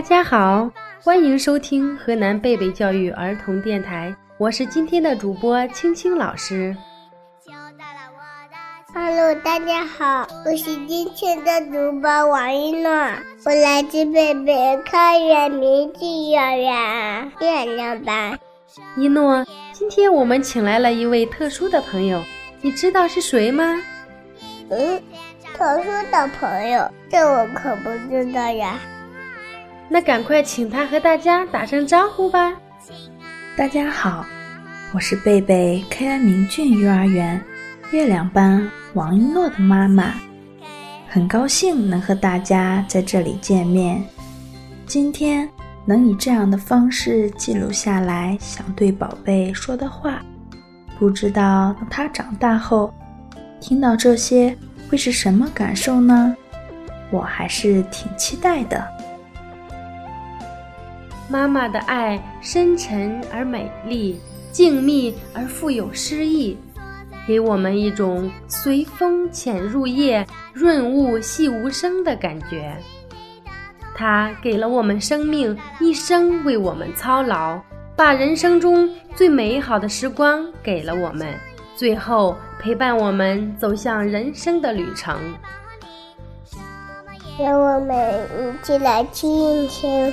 家好，欢迎收听河南贝贝教育儿童电台，我是今天的主播青青老师。Hello，大家好，我是今天的主播王一诺，我来自贝贝开元明记幼儿园月亮班。一诺，今天我们请来了一位特殊的朋友，你知道是谁吗？嗯，特殊的朋友，这我可不知道呀。那赶快请他和大家打声招呼吧。大家好，我是贝贝开安明郡幼儿园月亮班王一诺的妈妈，很高兴能和大家在这里见面。今天能以这样的方式记录下来想对宝贝说的话，不知道等他长大后听到这些会是什么感受呢？我还是挺期待的。妈妈的爱深沉而美丽，静谧而富有诗意，给我们一种随风潜入夜，润物细无声的感觉。它给了我们生命，一生为我们操劳，把人生中最美好的时光给了我们，最后陪伴我们走向人生的旅程。让我们一起来听一听。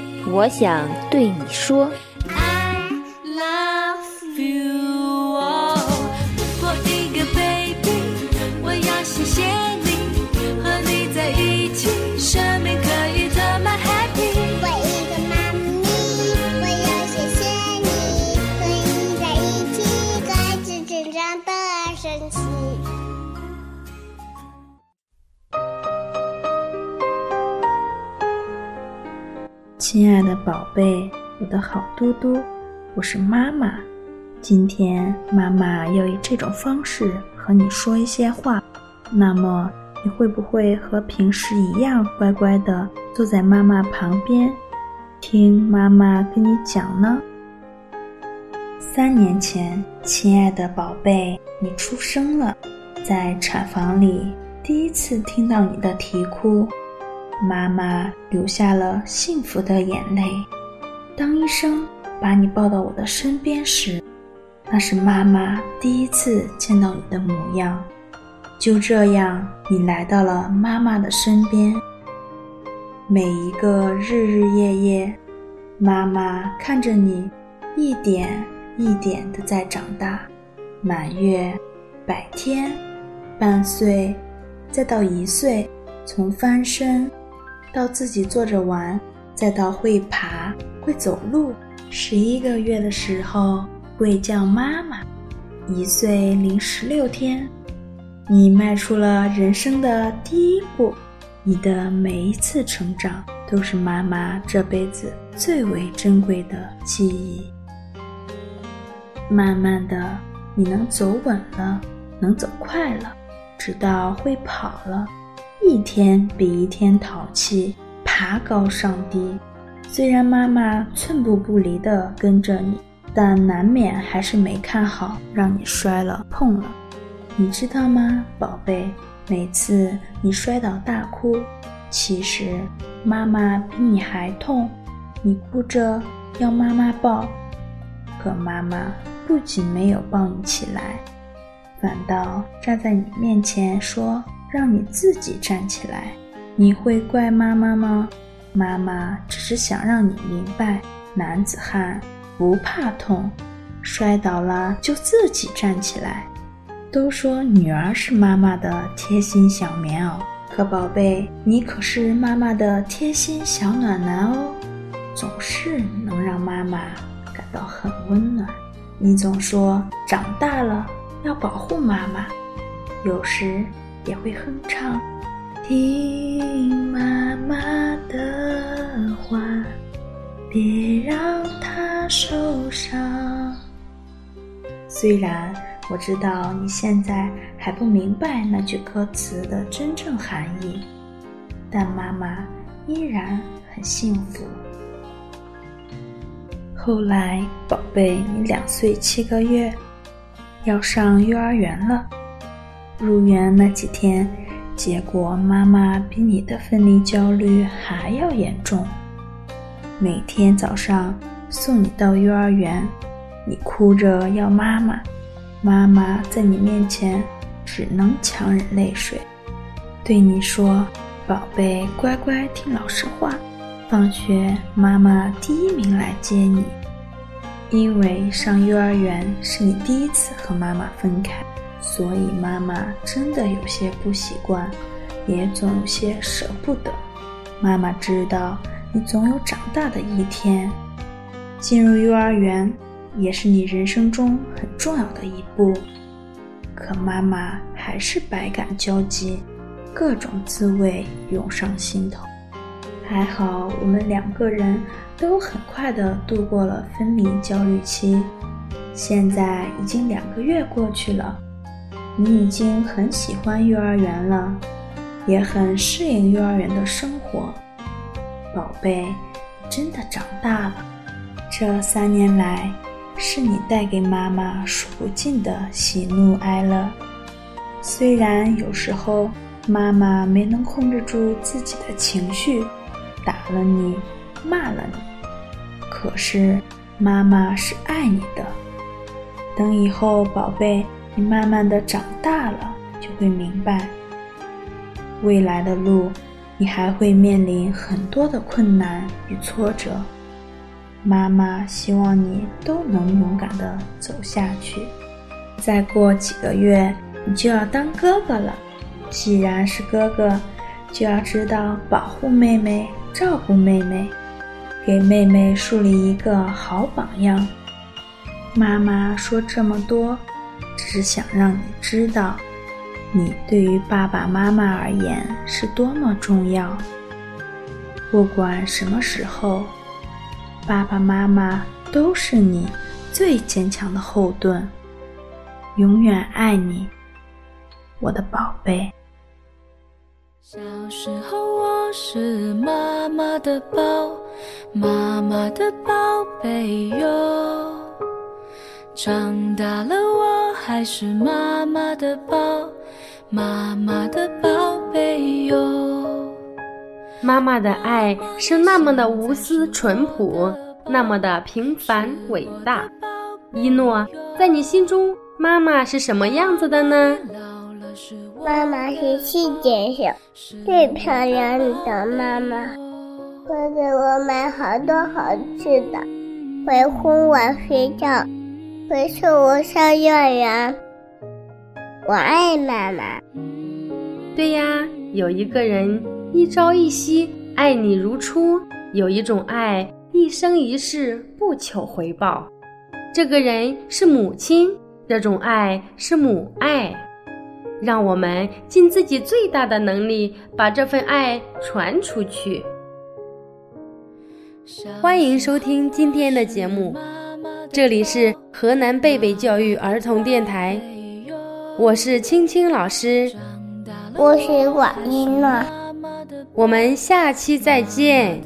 我想对你说。宝贝，我的好嘟嘟，我是妈妈。今天妈妈要以这种方式和你说一些话，那么你会不会和平时一样乖乖的坐在妈妈旁边，听妈妈跟你讲呢？三年前，亲爱的宝贝，你出生了，在产房里第一次听到你的啼哭。妈妈流下了幸福的眼泪。当医生把你抱到我的身边时，那是妈妈第一次见到你的模样。就这样，你来到了妈妈的身边。每一个日日夜夜，妈妈看着你一点一点的在长大，满月、百天、半岁，再到一岁，从翻身。到自己坐着玩，再到会爬会走路，十一个月的时候会叫妈妈，一岁零十六天，你迈出了人生的第一步。你的每一次成长都是妈妈这辈子最为珍贵的记忆。慢慢的，你能走稳了，能走快了，直到会跑了。一天比一天淘气，爬高上低。虽然妈妈寸步不离地跟着你，但难免还是没看好，让你摔了碰了。你知道吗，宝贝？每次你摔倒大哭，其实妈妈比你还痛。你哭着要妈妈抱，可妈妈不仅没有抱你起来，反倒站在你面前说。让你自己站起来，你会怪妈妈吗？妈妈只是想让你明白，男子汉不怕痛，摔倒了就自己站起来。都说女儿是妈妈的贴心小棉袄，可宝贝，你可是妈妈的贴心小暖男哦，总是能让妈妈感到很温暖。你总说长大了要保护妈妈，有时。也会哼唱，听妈妈的话，别让她受伤。虽然我知道你现在还不明白那句歌词的真正含义，但妈妈依然很幸福。后来，宝贝，你两岁七个月，要上幼儿园了。入园那几天，结果妈妈比你的分离焦虑还要严重。每天早上送你到幼儿园，你哭着要妈妈，妈妈在你面前只能强忍泪水，对你说：“宝贝，乖乖听老师话。”放学，妈妈第一名来接你，因为上幼儿园是你第一次和妈妈分开，所以妈妈真的有些不习惯，也总有些舍不得。妈妈知道你总有长大的一天，进入幼儿园也是你人生中很重要的一步，可妈妈还是百感交集，各种滋味涌上心头。还好，我们两个人都很快的度过了分离焦虑期。现在已经两个月过去了，你已经很喜欢幼儿园了，也很适应幼儿园的生活。宝贝，真的长大了。这三年来，是你带给妈妈数不尽的喜怒哀乐。虽然有时候妈妈没能控制住自己的情绪。打了你，骂了你，可是妈妈是爱你的。等以后，宝贝，你慢慢的长大了，就会明白，未来的路，你还会面临很多的困难与挫折。妈妈希望你都能勇敢的走下去。再过几个月，你就要当哥哥了。既然是哥哥，就要知道保护妹妹。照顾妹妹，给妹妹树立一个好榜样。妈妈说这么多，只想让你知道，你对于爸爸妈妈而言是多么重要。不管什么时候，爸爸妈妈都是你最坚强的后盾，永远爱你，我的宝贝。小时候我是妈妈的宝，妈妈的宝贝哟。长大了我还是妈妈的宝，妈妈的宝贝哟。妈妈的爱是那么的无私淳朴，那么的平凡伟大。一诺，在你心中，妈妈是什么样子的呢？妈妈是世界上最漂亮的妈妈，会给我买好多好吃的，会哄我睡觉，会送我上幼儿园。我爱妈妈。对呀，有一个人一朝一夕爱你如初，有一种爱一生一世不求回报。这个人是母亲，这种爱是母爱。让我们尽自己最大的能力，把这份爱传出去。欢迎收听今天的节目，这里是河南贝贝教育儿童电台，我是青青老师，我是婉一诺，我们下期再见。